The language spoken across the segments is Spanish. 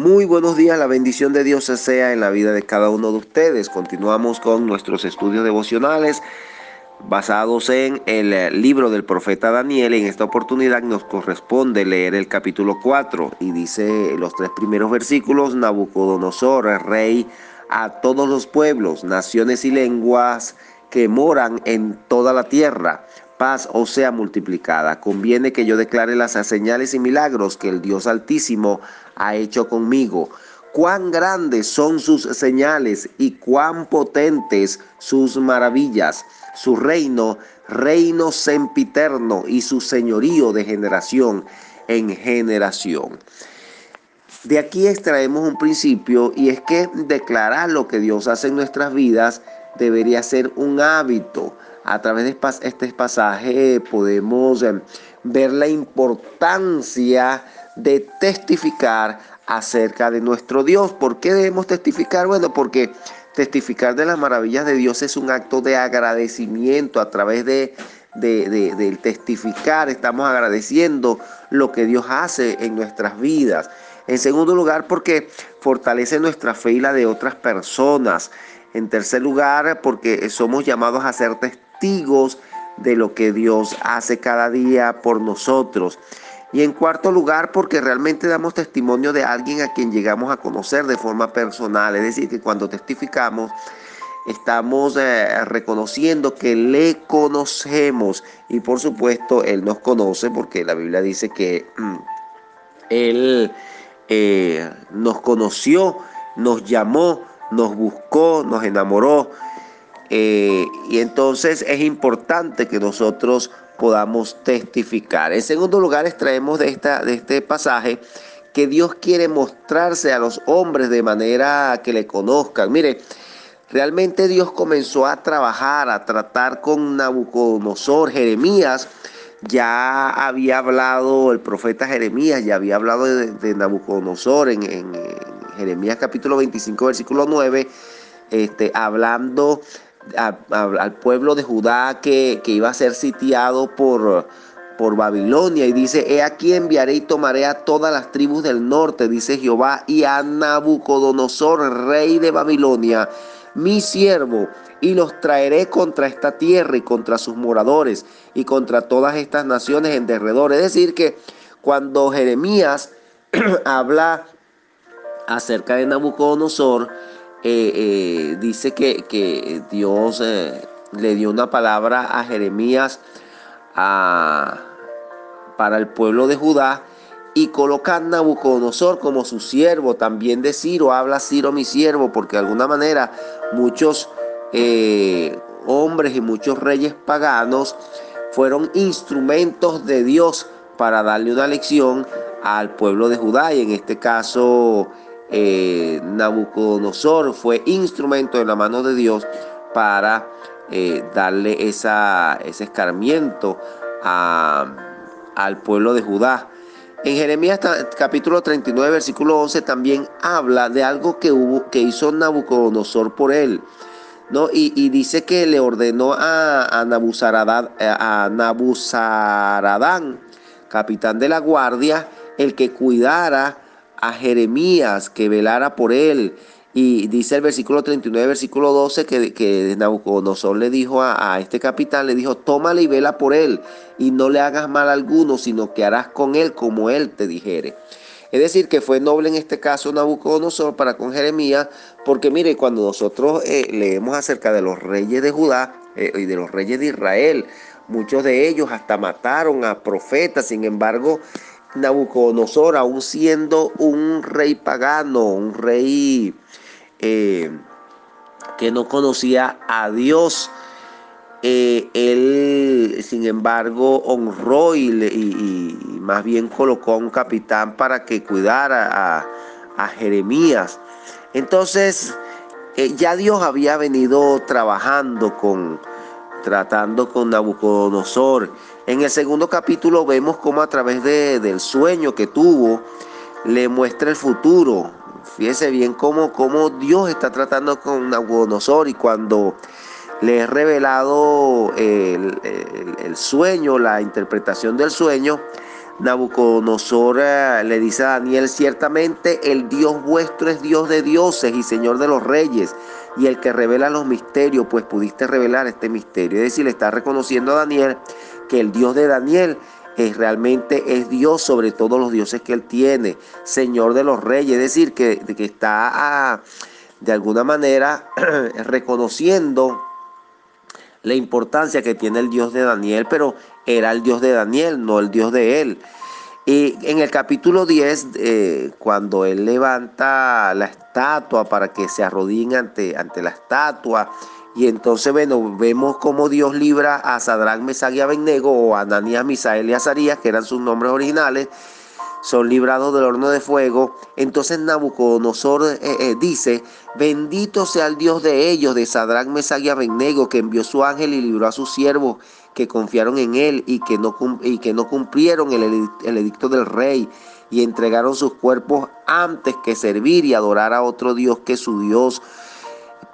Muy buenos días, la bendición de Dios sea en la vida de cada uno de ustedes. Continuamos con nuestros estudios devocionales basados en el libro del profeta Daniel. En esta oportunidad nos corresponde leer el capítulo 4 y dice los tres primeros versículos, Nabucodonosor, rey a todos los pueblos, naciones y lenguas que moran en toda la tierra paz o sea multiplicada. Conviene que yo declare las señales y milagros que el Dios Altísimo ha hecho conmigo. Cuán grandes son sus señales y cuán potentes sus maravillas. Su reino, reino sempiterno y su señorío de generación en generación. De aquí extraemos un principio y es que declarar lo que Dios hace en nuestras vidas debería ser un hábito a través de este pasaje podemos em, ver la importancia de testificar acerca de nuestro Dios. ¿Por qué debemos testificar? Bueno, porque testificar de las maravillas de Dios es un acto de agradecimiento a través de, del testificar. Estamos agradeciendo lo que Dios hace en nuestras vidas. En segundo lugar, porque fortalece nuestra fe y la de otras personas. En tercer lugar, porque somos llamados a ser testigos de lo que Dios hace cada día por nosotros. Y en cuarto lugar, porque realmente damos testimonio de alguien a quien llegamos a conocer de forma personal. Es decir, que cuando testificamos, estamos eh, reconociendo que le conocemos. Y por supuesto, Él nos conoce porque la Biblia dice que mm, Él eh, nos conoció, nos llamó, nos buscó, nos enamoró eh, y entonces es importante que nosotros podamos testificar. En segundo lugar, extraemos de, esta, de este pasaje que Dios quiere mostrarse a los hombres de manera que le conozcan. Mire, realmente Dios comenzó a trabajar, a tratar con Nabucodonosor, Jeremías. Ya había hablado el profeta Jeremías, ya había hablado de, Nabucodonosor en, Jeremías capítulo 25, versículo 9, este, hablando al pueblo de Judá que, iba a ser sitiado por, por Babilonia y dice, he aquí enviaré y tomaré a todas las tribus del norte, dice Jehová, y a Nabucodonosor, rey de Babilonia, mi siervo, y los traeré contra esta tierra y contra sus moradores y contra todas estas naciones en derredor. Es decir, que cuando Jeremías habla acerca de Nabucodonosor, eh, eh, dice que, Dios eh, le dio una palabra a Jeremías para el pueblo de Judá y coloca a Nabucodonosor como su siervo, también de Ciro, habla Ciro mi siervo, porque de alguna manera muchos hombres y muchos reyes paganos fueron instrumentos de Dios para darle una lección al pueblo de Judá y en este caso eh, Nabucodonosor fue instrumento en la mano de Dios para eh, darle ese escarmiento al pueblo de Judá. En Jeremías capítulo 39, versículo 11 también habla de algo que, hubo, que hizo Nabucodonosor por él. ¿no? Y, dice que le ordenó a, a, a Nabuzaradán, capitán de la guardia, el que cuidara a Jeremías que velara por él. Y dice el versículo 39, versículo 12, que, que Nabucodonosor le dijo a, este capitán, le dijo, tómale y vela por él, y no le hagas mal a alguno, sino que harás con él como él te dijere. Es decir, que fue noble en este caso Nabucodonosor para con Jeremías, porque mire, cuando nosotros eh, leemos acerca de los reyes de Judá eh, y de los reyes de Israel, muchos de ellos hasta mataron a profetas, sin embargo, Nabucodonosor, aún siendo un rey pagano, un rey eh, que no conocía a Dios, eh, él, sin embargo, honró y, más bien colocó a un capitán para que cuidara a, Jeremías. Entonces, eh, ya Dios había venido trabajando con, tratando con Nabucodonosor. En el segundo capítulo vemos cómo a través del sueño que tuvo, le muestra el futuro. Fíjese bien cómo, cómo Dios está tratando con Nabucodonosor y cuando le es revelado el, sueño, la interpretación del sueño, Nabucodonosor eh, le dice a Daniel, ciertamente el Dios vuestro es Dios de dioses y Señor de los reyes y el que revela los misterios, pues pudiste revelar este misterio. Es decir, le está reconociendo a Daniel que el Dios de Daniel es, realmente es Dios sobre todos los dioses que él tiene, Señor de los reyes, es decir, que, que está ah, de alguna manera reconociendo la importancia que tiene el Dios de Daniel, pero era el Dios de Daniel, no el Dios de él. Y en el capítulo 10, eh, cuando él levanta la estatua para que se arrodillen ante, ante la estatua, y entonces bueno, vemos cómo Dios libra a Sadrán, Mesach y Abednego, o a Ananías, Misael y Azarías, que eran sus nombres originales, son librados del horno de fuego. Entonces Nabucodonosor eh, eh, dice, bendito sea el Dios de ellos, de Sadrach, Mesach y Abednego, que envió su ángel y libró a sus siervos que confiaron en él y que no, y que no cumplieron el, el edicto del rey y entregaron sus cuerpos antes que servir y adorar a otro Dios que su Dios.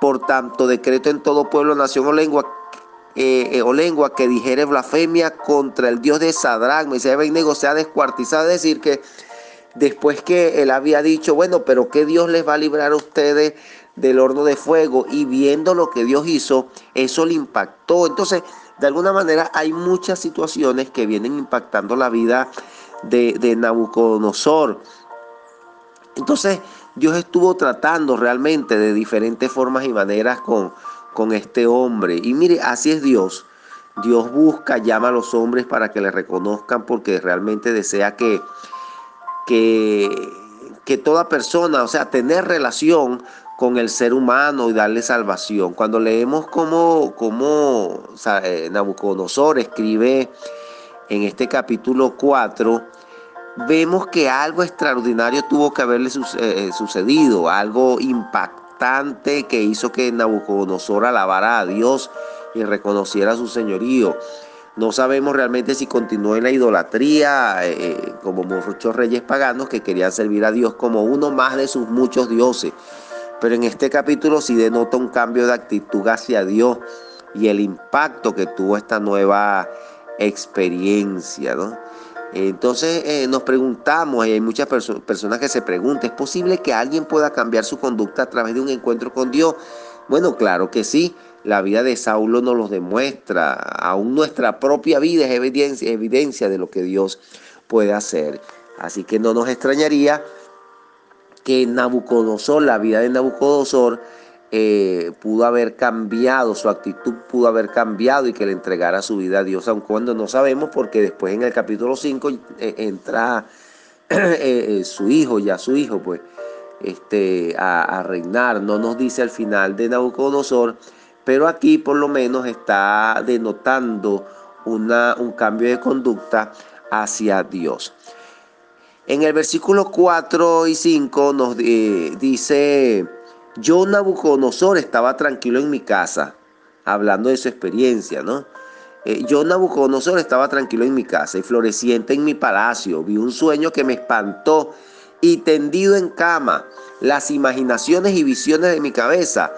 Por tanto, decreto en todo pueblo, nación o lengua eh, eh, o lengua que dijere blasfemia contra el Dios de Sadrach, Mesías Abednego sea descuartizado. Es decir, que después que él había dicho, bueno, pero ¿qué Dios les va a librar a ustedes del horno de fuego? Y viendo lo que Dios hizo, eso le impactó. Entonces, de alguna manera hay muchas situaciones que vienen impactando la vida de, de Nabucodonosor. Entonces, Dios estuvo tratando realmente de diferentes formas y maneras con, con este hombre. Y mire, así es Dios. Dios busca, llama a los hombres para que le reconozcan porque realmente desea que, que, que toda persona, o sea, tener relación con el ser humano y darle salvación. Cuando leemos cómo, cómo eh, Nabucodonosor escribe en este capítulo 4, vemos que algo extraordinario tuvo que haberle eh, eh, sucedido, algo impactante que hizo que Nabucodonosor alabara a Dios y reconociera su señorío. No sabemos realmente si continuó en la idolatría, eh, como muchos reyes paganos que querían servir a Dios como uno más de sus muchos dioses. Pero en este capítulo sí denota un cambio de actitud hacia Dios y el impacto que tuvo esta nueva experiencia. ¿no? Entonces eh, nos preguntamos, y hay muchas personas que se preguntan, ¿es posible que alguien pueda cambiar su conducta a través de un encuentro con Dios? Bueno, claro que sí. La vida de Saulo nos lo demuestra. Aún nuestra propia vida es evidencia, de lo que Dios puede hacer. Así que no nos extrañaría que Nabucodonosor, la vida de Nabucodonosor, eh, pudo haber cambiado, su actitud pudo haber cambiado y que le entregara su vida a Dios, aun cuando no sabemos, porque después en el capítulo 5 eh, entra eh, su hijo, ya su hijo, pues, este, a, reinar. No nos dice al final de Nabucodonosor, pero aquí por lo menos está denotando una, un cambio de conducta hacia Dios. En el versículo 4 y 5 nos dice yo, Nabucodonosor, estaba tranquilo en mi casa, hablando de su experiencia, ¿no? Eh, yo, Nabucodonosor, estaba tranquilo en mi casa y floreciente en mi palacio. Vi un sueño que me espantó y tendido en cama, las imaginaciones y visiones de mi cabeza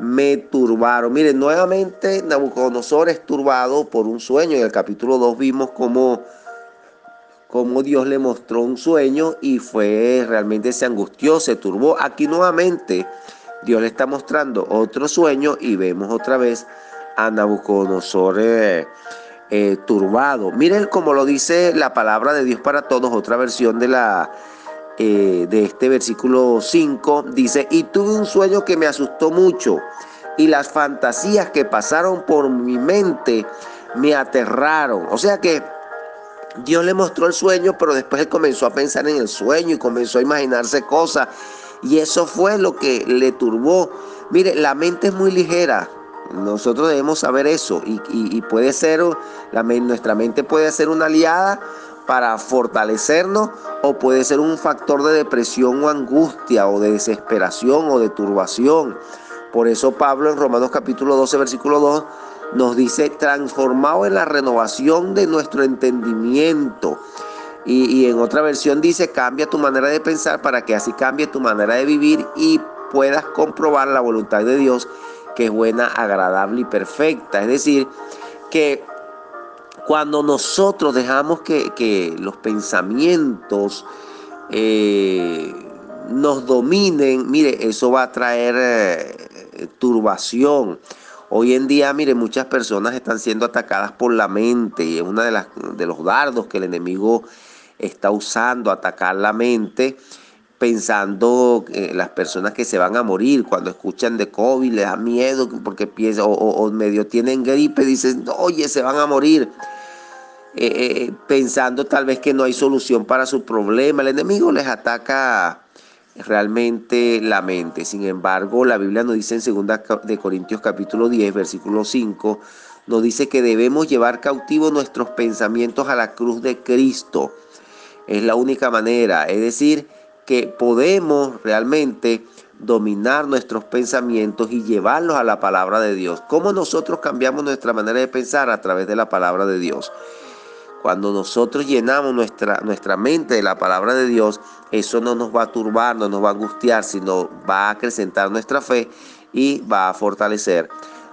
me turbaron. Miren, nuevamente Nabucodonosor es turbado por un sueño. En el capítulo 2 vimos cómo, cómo Dios le mostró un sueño y fue realmente se angustió, se turbó. Aquí nuevamente Dios le está mostrando otro sueño y vemos otra vez a Nabucodonosor eh, eh, turbado. Miren como lo dice la palabra de Dios para todos, otra versión de la eh, de este versículo 5 dice, "Y tuve un sueño que me asustó mucho, y las fantasías que pasaron por mi mente me aterraron." O sea que Dios le mostró el sueño, pero después él comenzó a pensar en el sueño y comenzó a imaginarse cosas y eso fue lo que le turbó. Mire, la mente es muy ligera. Nosotros debemos saber eso. Y, puede ser, nuestra mente puede ser una aliada para fortalecernos o puede ser un factor de depresión o angustia o de desesperación o de turbación. Por eso Pablo en Romanos capítulo 12, versículo 2 nos dice, transformado en la renovación de nuestro entendimiento y, en otra versión dice, cambia tu manera de pensar para que así cambie tu manera de vivir y puedas comprobar la voluntad de Dios que es buena, agradable y perfecta. Es decir, que cuando nosotros dejamos que, los pensamientos eh, nos dominen, mire, eso va a traer eh, turbación. Hoy en día, mire, muchas personas están siendo atacadas por la mente y es uno de, de los dardos que el enemigo está usando, atacar la mente pensando que las personas que se van a morir cuando escuchan de COVID les da miedo porque piensan o, medio tienen gripe dicen oye se van a morir eh, eh, pensando tal vez que no hay solución para su problema. El enemigo les ataca realmente la mente. Sin embargo la Biblia nos dice en 2 de Corintios capítulo 10 versículo 5 nos dice que debemos llevar cautivos nuestros pensamientos a la cruz de Cristo. Es la única manera. Es decir que podemos realmente dominar nuestros pensamientos y llevarlos a la palabra de Dios. ¿Cómo nosotros cambiamos nuestra manera de pensar a través de la palabra de Dios? Cuando nosotros llenamos nuestra, nuestra mente de la palabra de Dios, eso no nos va a turbar, no nos va a angustiar, sino va a acrecentar nuestra fe y va a fortalecer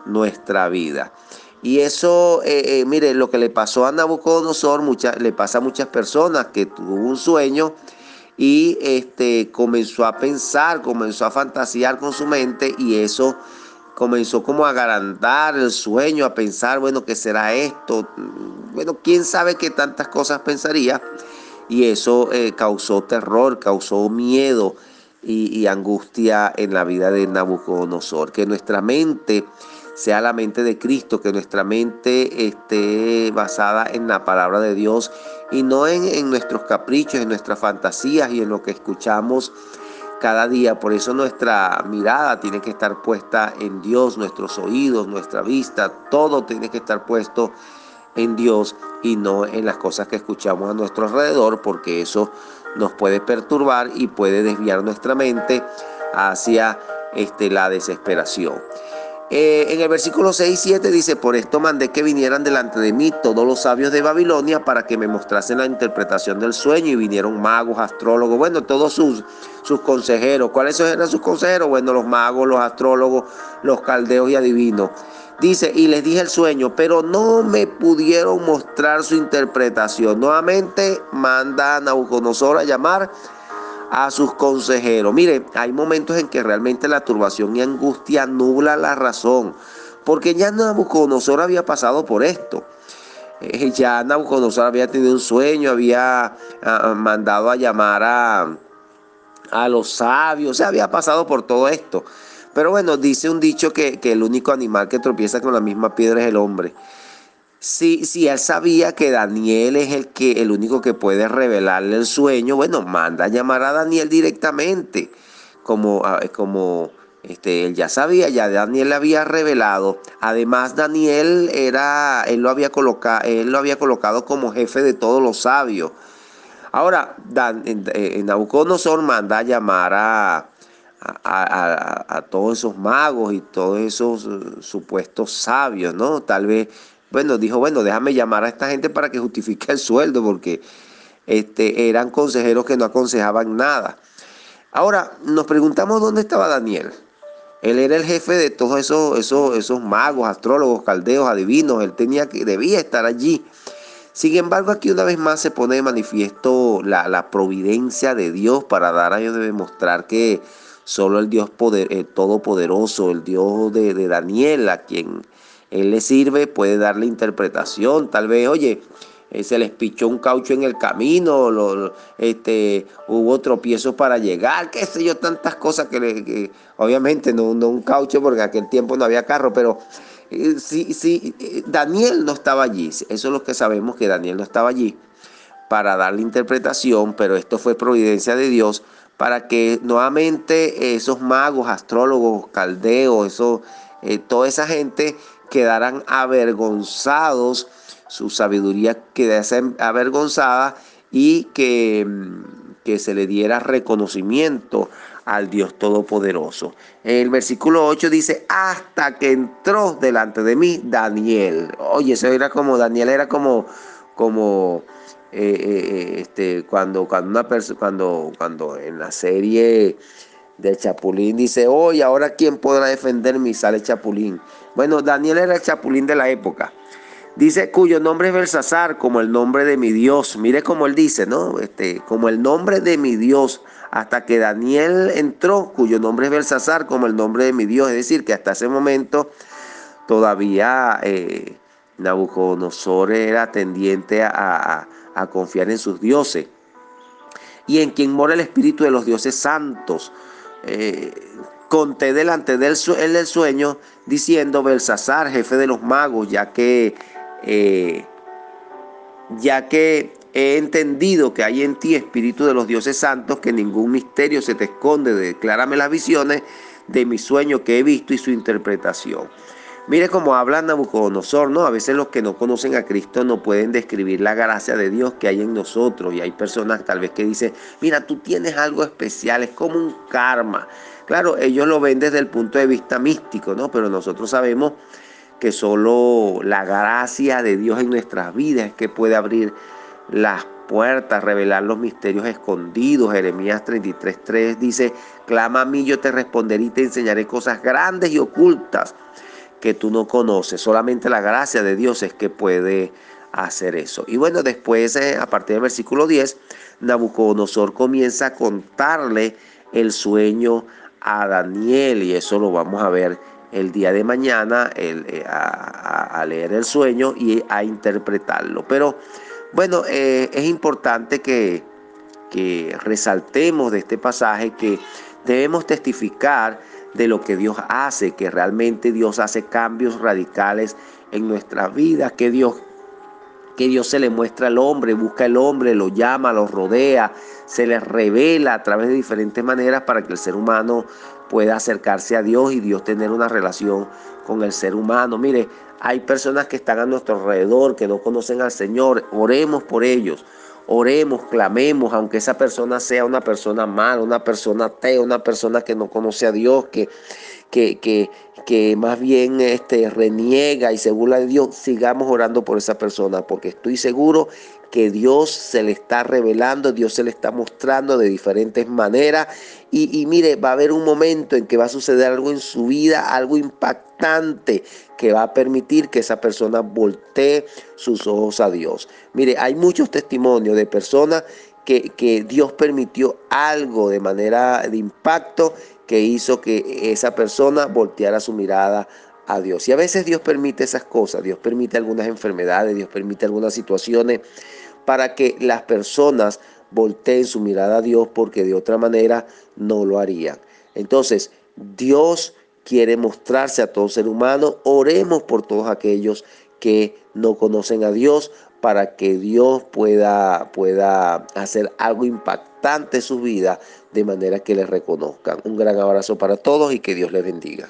nuestra vida. Y eso, eh, eh, mire, lo que le pasó a Nabucodonosor, le pasa a muchas personas que tuvo un sueño y este, comenzó a pensar, comenzó a fantasear con su mente y eso comenzó como a agrandar el sueño, a pensar, bueno, ¿qué será esto? Bueno, quién sabe qué tantas cosas pensaría y eso eh, causó terror, causó miedo y, y angustia en la vida de Nabucodonosor. Que nuestra mente sea la mente de Cristo, que nuestra mente esté basada en la palabra de Dios y no en, nuestros caprichos, en nuestras fantasías y en lo que escuchamos cada día. Por eso nuestra mirada tiene que estar puesta en Dios, nuestros oídos, nuestra vista, todo tiene que estar puesto en Dios y no en las cosas que escuchamos a nuestro alrededor, porque eso nos puede perturbar y puede desviar nuestra mente hacia este, la desesperación. Eh, en el versículo 6 y 7 dice, por esto mandé que vinieran delante de mí todos los sabios de Babilonia para que me mostrasen la interpretación del sueño y vinieron magos, astrólogos, bueno, todos sus, sus consejeros. ¿Cuáles eran sus consejeros? Bueno, los magos, los astrólogos, los caldeos y adivinos. Dice, y les dije el sueño, pero no me pudieron mostrar su interpretación. Nuevamente manda a Nabucodonosor a llamar a sus consejeros. Mire, hay momentos en que realmente la turbación y angustia nubla la razón, porque ya Nabucodonosor había pasado por esto. Eh, ya Nabucodonosor había tenido un sueño, había ah, mandado a llamar a, a los sabios, se había pasado por todo esto. Pero bueno, dice un dicho que, que el único animal que tropieza con la misma piedra es el hombre. Si, si él sabía que Daniel es el, que, el único que puede revelarle el sueño, bueno, manda a llamar a Daniel directamente. Como, ah, como este, él ya sabía, ya Daniel le había revelado. Además, Daniel era, él lo había colocado, él lo había colocado como jefe de todos los sabios. Ahora, Dan, Nabucodonosor manda a llamar a, a, todos esos magos y todos esos uh, supuestos sabios, ¿no? Tal vez bueno, dijo, bueno, déjame llamar a esta gente para que justifique el sueldo, porque este, eran consejeros que no aconsejaban nada. Ahora, nos preguntamos dónde estaba Daniel. Él era el jefe de todos esos, esos, esos magos, astrólogos, caldeos, adivinos. Él tenía que, debía estar allí. Sin embargo, aquí una vez más se pone de manifiesto la, providencia de Dios para dar a ellos de demostrar que solo el Dios poder, el Todopoderoso, el Dios de, de Daniel, a quien él le sirve, puede darle interpretación, tal vez, oye, eh, se les pichó un caucho en el camino, este, hubo tropiezos para llegar, qué sé yo, tantas cosas que, obviamente no, un caucho porque aquel tiempo no había carro, pero eh, sí, sí, eh, Daniel no estaba allí, eso es lo que sabemos que Daniel no estaba allí para darle interpretación, pero esto fue providencia de Dios para que nuevamente esos magos, astrólogos, caldeos, eso, toda esa gente quedaran avergonzados, su sabiduría quedase avergonzada y que, que se le diera reconocimiento al Dios Todopoderoso. El versículo 8 dice, hasta que entró delante de mí Daniel. Oye, eso era como, Daniel era como, como, eh, eh, este, cuando, cuando una persona, cuando, cuando en la serie de Chapulín. Dice, hoy, ahora quién podrá defenderme sale Chapulín. Bueno, Daniel era el Chapulín de la época. Dice, cuyo nombre es Belsasar, como el nombre de mi Dios. Mire cómo él dice, ¿no? Este, como el nombre de mi Dios. Hasta que Daniel entró, cuyo nombre es Belsasar, como el nombre de mi Dios. Es decir, que hasta ese momento todavía eh, Nabucodonosor era tendiente a, confiar en sus dioses. Y en quien mora el espíritu de los dioses santos. Eh, conté delante del sueño, diciendo, Belsasar, jefe de los magos, ya que eh, ya que he entendido que hay en ti espíritu de los dioses santos, que ningún misterio se te esconde, declárame las visiones de mi sueño que he visto y su interpretación. Mire cómo habla Nabucodonosor, ¿no? A veces los que no conocen a Cristo no pueden describir la gracia de Dios que hay en nosotros. Y hay personas tal vez que dicen, mira, tú tienes algo especial, es como un karma. Claro, ellos lo ven desde el punto de vista místico, ¿no? Pero nosotros sabemos que solo la gracia de Dios en nuestras vidas es que puede abrir las puertas, revelar los misterios escondidos. Jeremías 33.3 dice, clama a mí, yo te responderé y te enseñaré cosas grandes y ocultas que tú no conoces. Solamente la gracia de Dios es que puede hacer eso. Y bueno, después, eh, a partir del versículo 10, Nabucodonosor comienza a contarle el sueño a Daniel y eso lo vamos a ver el día de mañana eh, a, leer el sueño y a interpretarlo. Pero bueno, eh, es importante que, que resaltemos de este pasaje que debemos testificar de lo que Dios hace, que realmente Dios hace cambios radicales en nuestras vidas, que Dios que Dios se le muestra al hombre, busca al hombre, lo llama, lo rodea, se le revela a través de diferentes maneras para que el ser humano pueda acercarse a Dios y Dios tener una relación con el ser humano. Mire, hay personas que están a nuestro alrededor, que no conocen al Señor. Oremos por ellos. Oremos, clamemos, aunque esa persona sea una persona mala, una persona atea, una persona que no conoce a Dios, que, que, que, que más bien este, reniega y se burla de Dios, sigamos orando por esa persona, porque estoy seguro que Dios se le está revelando, Dios se le está mostrando de diferentes maneras. Y, mire, va a haber un momento en que va a suceder algo en su vida, algo impactante, que va a permitir que esa persona voltee sus ojos a Dios. Mire, hay muchos testimonios de personas que, que Dios permitió algo de manera de impacto que hizo que esa persona volteara su mirada a Dios. Y a veces Dios permite esas cosas, Dios permite algunas enfermedades, Dios permite algunas situaciones para que las personas volteen su mirada a Dios porque de otra manera no lo harían. Entonces, Dios quiere mostrarse a todo ser humano. Oremos por todos aquellos que no conocen a Dios para que Dios pueda, pueda hacer algo impactante en su vida de manera que les reconozcan. Un gran abrazo para todos y que Dios les bendiga.